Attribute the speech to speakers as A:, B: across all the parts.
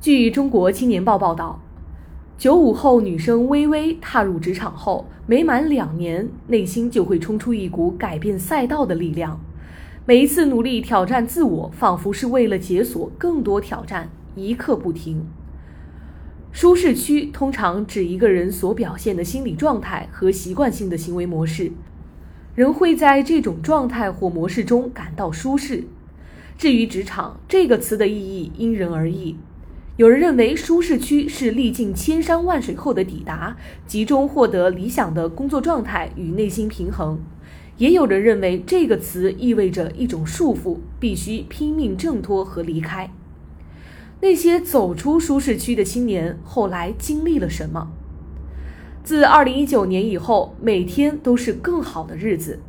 A: 据中国青年报报道，九五后女生微微踏入职场后，没满两年，内心就会冲出一股改变赛道的力量。每一次努力挑战自我，仿佛是为了解锁更多挑战，一刻不停。舒适区通常指一个人所表现的心理状态和习惯性的行为模式，人会在这种状态或模式中感到舒适。至于职场这个词的意义，因人而异。有人认为舒适区是历尽千山万水后的抵达，集中获得理想的工作状态与内心平衡。也有人认为这个词意味着一种束缚，必须拼命挣脱和离开。那些走出舒适区的青年后来经历了什么？自2019年以后，每天都是更好的日子。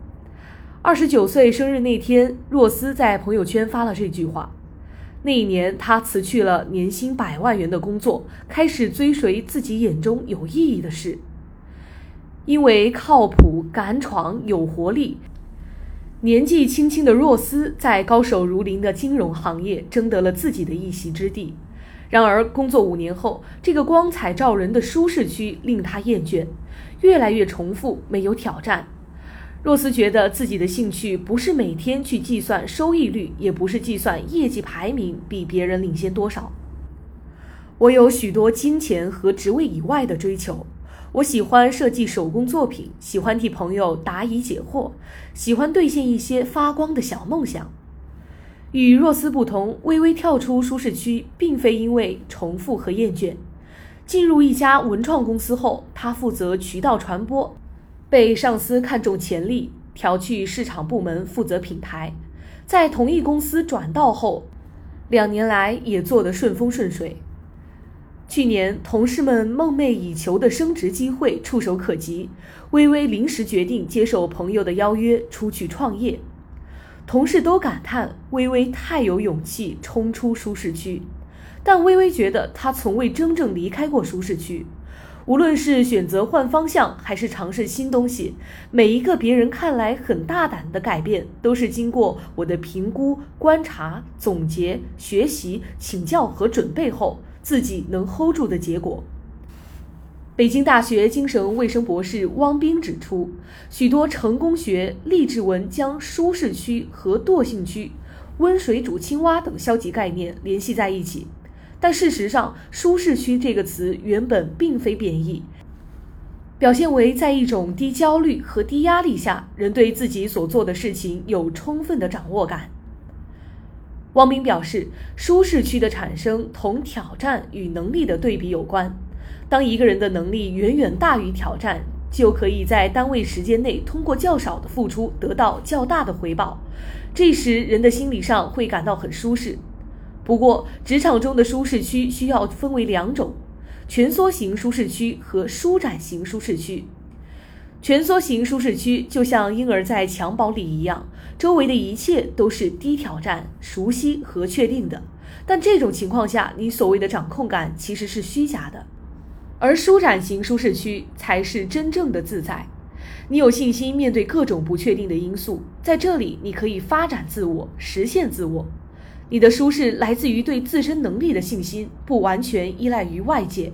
A: 二十九岁生日那天，若斯在朋友圈发了这句话。那一年，他辞去了年薪百万元的工作，开始追随自己眼中有意义的事。因为靠谱、敢闯、有活力，年纪轻轻的若斯在高手如林的金融行业争得了自己的一席之地。然而，工作五年后，这个光彩照人的舒适区令他厌倦，越来越重复，没有挑战。若斯觉得自己的兴趣不是每天去计算收益率，也不是计算业绩排名比别人领先多少。我有许多金钱和职位以外的追求。我喜欢设计手工作品，喜欢替朋友答疑解惑，喜欢兑现一些发光的小梦想。与若斯不同，微微跳出舒适区，并非因为重复和厌倦。进入一家文创公司后，他负责渠道传播，被上司看中潜力，调去市场部门负责品牌。在同一公司转道后，两年来也做得顺风顺水。去年，同事们梦寐以求的升职机会触手可及，微微临时决定接受朋友的邀约出去创业。同事都感叹微微太有勇气冲出舒适区，但微微觉得她从未真正离开过舒适区。无论是选择换方向，还是尝试新东西，每一个别人看来很大胆的改变，都是经过我的评估、观察、总结、学习、请教和准备后。自己能 hold 住的结果。北京大学精神卫生博士汪冰指出，许多成功学励志文将舒适区和惰性区、温水煮青蛙等消极概念联系在一起，但事实上，舒适区这个词原本并非贬义，表现为在一种低焦虑和低压力下，人对自己所做的事情有充分的掌握感。汪斌表示，舒适区的产生同挑战与能力的对比有关。当一个人的能力远远大于挑战，就可以在单位时间内通过较少的付出得到较大的回报。这时，人的心理上会感到很舒适。不过，职场中的舒适区需要分为两种：蜷缩型舒适区和舒展型舒适区。蜷缩型舒适区就像婴儿在襁褓里一样，周围的一切都是低挑战、熟悉和确定的。但这种情况下，你所谓的掌控感其实是虚假的。而舒展型舒适区才是真正的自在。你有信心面对各种不确定的因素，在这里你可以发展自我、实现自我。你的舒适来自于对自身能力的信心，不完全依赖于外界。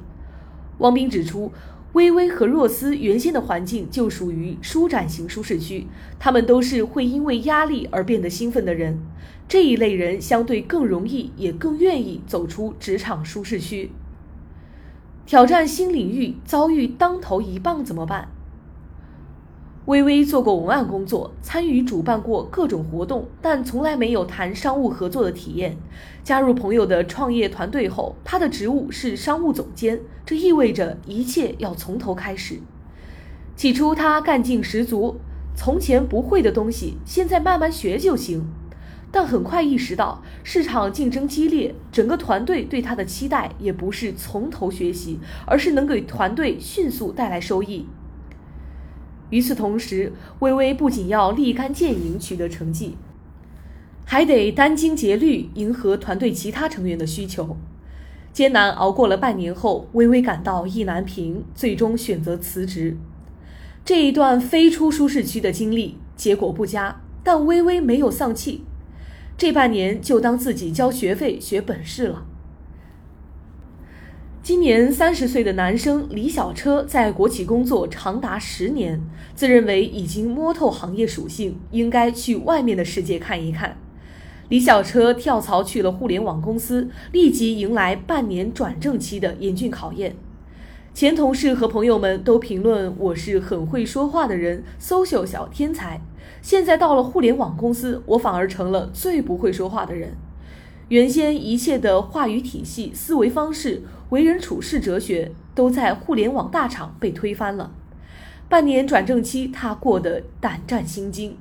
A: 汪斌指出。微微和若思原先的环境就属于舒展型舒适区，他们都是会因为压力而变得兴奋的人。这一类人相对更容易，也更愿意走出职场舒适区，挑战新领域。遭遇当头一棒怎么办？微微做过文案工作，参与主办过各种活动，但从来没有谈商务合作的体验。加入朋友的创业团队后，他的职务是商务总监，这意味着一切要从头开始。起初他干劲十足，从前不会的东西，现在慢慢学就行。但很快意识到市场竞争激烈，整个团队对他的期待也不是从头学习，而是能给团队迅速带来收益。与此同时，微微不仅要立竿见影取得成绩，还得殚精竭虑迎合团队其他成员的需求。艰难熬过了半年后，微微感到意难平，最终选择辞职。这一段飞出舒适区的经历结果不佳，但微微没有丧气。这半年就当自己交学费学本事了。今年三十岁的男生李小车在国企工作长达十年，自认为已经摸透行业属性，应该去外面的世界看一看。李小车跳槽去了互联网公司，立即迎来半年转正期的严峻考验。前同事和朋友们都评论我是很会说话的人，social 小天才。现在到了互联网公司，我反而成了最不会说话的人。原先一切的话语体系、思维方式、为人处事哲学，都在互联网大厂被推翻了。半年转正期，他过得胆战心惊。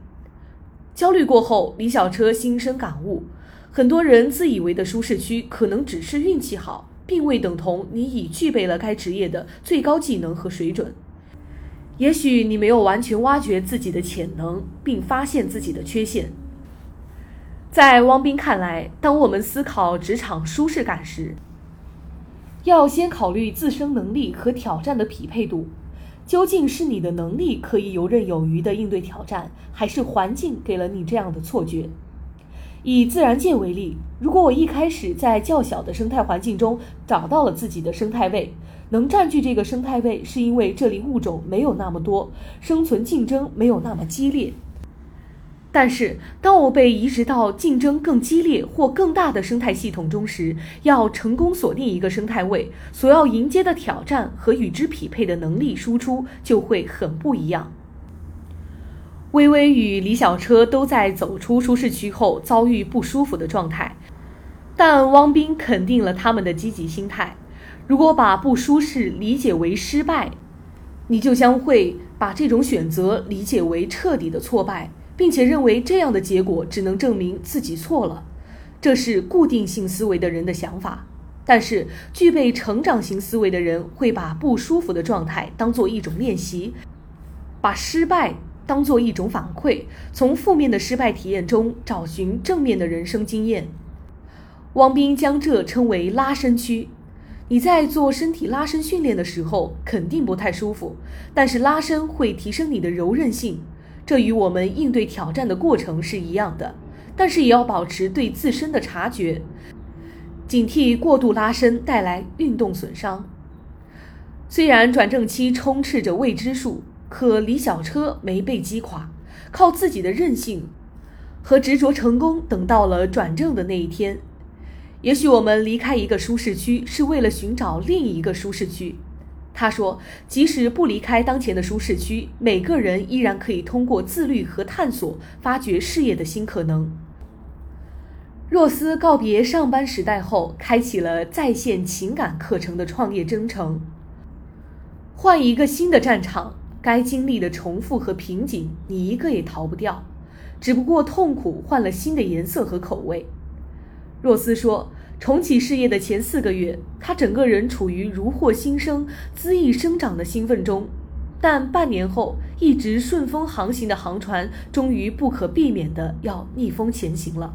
A: 焦虑过后，李小车心生感悟：很多人自以为的舒适区，可能只是运气好，并未等同你已具备了该职业的最高技能和水准。也许你没有完全挖掘自己的潜能，并发现自己的缺陷。在汪斌看来，当我们思考职场舒适感时，要先考虑自身能力和挑战的匹配度。究竟是你的能力可以游刃有余地应对挑战，还是环境给了你这样的错觉？以自然界为例，如果我一开始在较小的生态环境中找到了自己的生态位，能占据这个生态位，是因为这里物种没有那么多，生存竞争没有那么激烈。但是，当我被移植到竞争更激烈或更大的生态系统中时，要成功锁定一个生态位，所要迎接的挑战和与之匹配的能力输出就会很不一样。微微与李小车都在走出舒适区后遭遇不舒服的状态，但汪斌肯定了他们的积极心态。如果把不舒适理解为失败，你就将会把这种选择理解为彻底的挫败。并且认为这样的结果只能证明自己错了，这是固定性思维的人的想法。但是，具备成长型思维的人会把不舒服的状态当做一种练习，把失败当做一种反馈，从负面的失败体验中找寻正面的人生经验。汪斌将这称为拉伸区。你在做身体拉伸训练的时候，肯定不太舒服，但是拉伸会提升你的柔韧性。这与我们应对挑战的过程是一样的，但是也要保持对自身的察觉，警惕过度拉伸带来运动损伤。虽然转正期充斥着未知数，可李小车没被击垮，靠自己的韧性和执着，成功等到了转正的那一天。也许我们离开一个舒适区，是为了寻找另一个舒适区。他说：“即使不离开当前的舒适区，每个人依然可以通过自律和探索，发掘事业的新可能。”若斯告别上班时代后，开启了在线情感课程的创业征程。换一个新的战场，该经历的重复和瓶颈，你一个也逃不掉，只不过痛苦换了新的颜色和口味。若斯说。重启事业的前四个月，他整个人处于如获新生、恣意生长的兴奋中。但半年后，一直顺风航行的航船终于不可避免地要逆风前行了。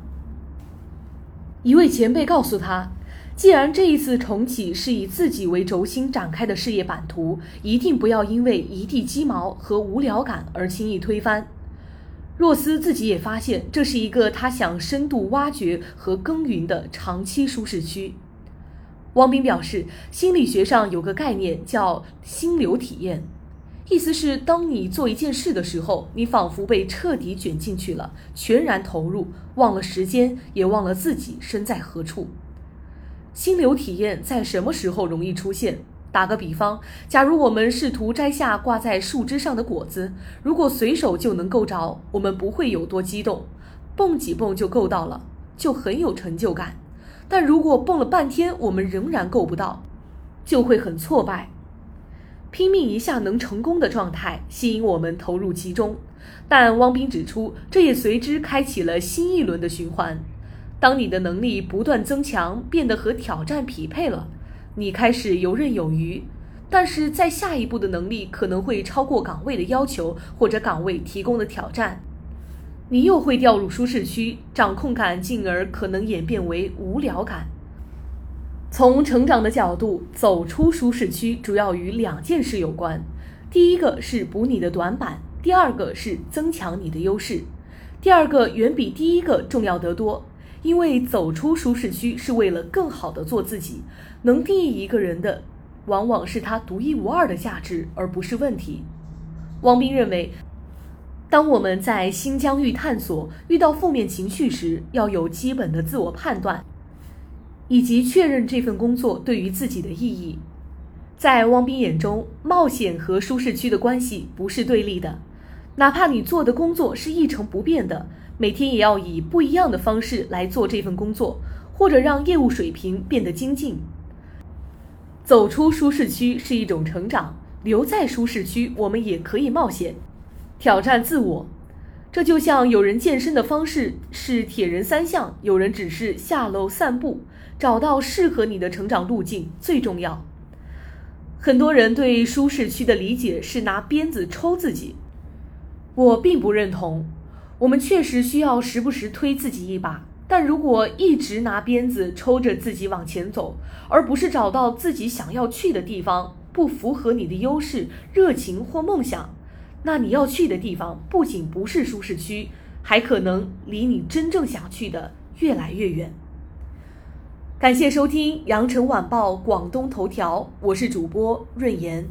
A: 一位前辈告诉他：“既然这一次重启是以自己为轴心展开的事业版图，一定不要因为一地鸡毛和无聊感而轻易推翻。”若斯自己也发现，这是一个他想深度挖掘和耕耘的长期舒适区。汪斌表示，心理学上有个概念叫“心流体验”，意思是当你做一件事的时候，你仿佛被彻底卷进去了，全然投入，忘了时间，也忘了自己身在何处。心流体验在什么时候容易出现？打个比方，假如我们试图摘下挂在树枝上的果子，如果随手就能够着，我们不会有多激动，蹦几蹦就够到了，就很有成就感。但如果蹦了半天，我们仍然够不到，就会很挫败。拼命一下能成功的状态吸引我们投入其中，但汪斌指出，这也随之开启了新一轮的循环。当你的能力不断增强，变得和挑战匹配了。你开始游刃有余，但是在下一步的能力可能会超过岗位的要求或者岗位提供的挑战，你又会掉入舒适区，掌控感进而可能演变为无聊感。从成长的角度走出舒适区，主要与两件事有关：第一个是补你的短板，第二个是增强你的优势。第二个远比第一个重要得多。因为走出舒适区是为了更好的做自己。能定义一个人的，往往是他独一无二的价值，而不是问题。汪斌认为，当我们在新疆域探索遇到负面情绪时，要有基本的自我判断，以及确认这份工作对于自己的意义。在汪斌眼中，冒险和舒适区的关系不是对立的，哪怕你做的工作是一成不变的。每天也要以不一样的方式来做这份工作，或者让业务水平变得精进。走出舒适区是一种成长，留在舒适区，我们也可以冒险，挑战自我。这就像有人健身的方式是铁人三项，有人只是下楼散步。找到适合你的成长路径最重要。很多人对舒适区的理解是拿鞭子抽自己，我并不认同。我们确实需要时不时推自己一把，但如果一直拿鞭子抽着自己往前走，而不是找到自己想要去的地方，不符合你的优势、热情或梦想，那你要去的地方不仅不是舒适区，还可能离你真正想去的越来越远。感谢收听《羊城晚报广东头条》，我是主播润言。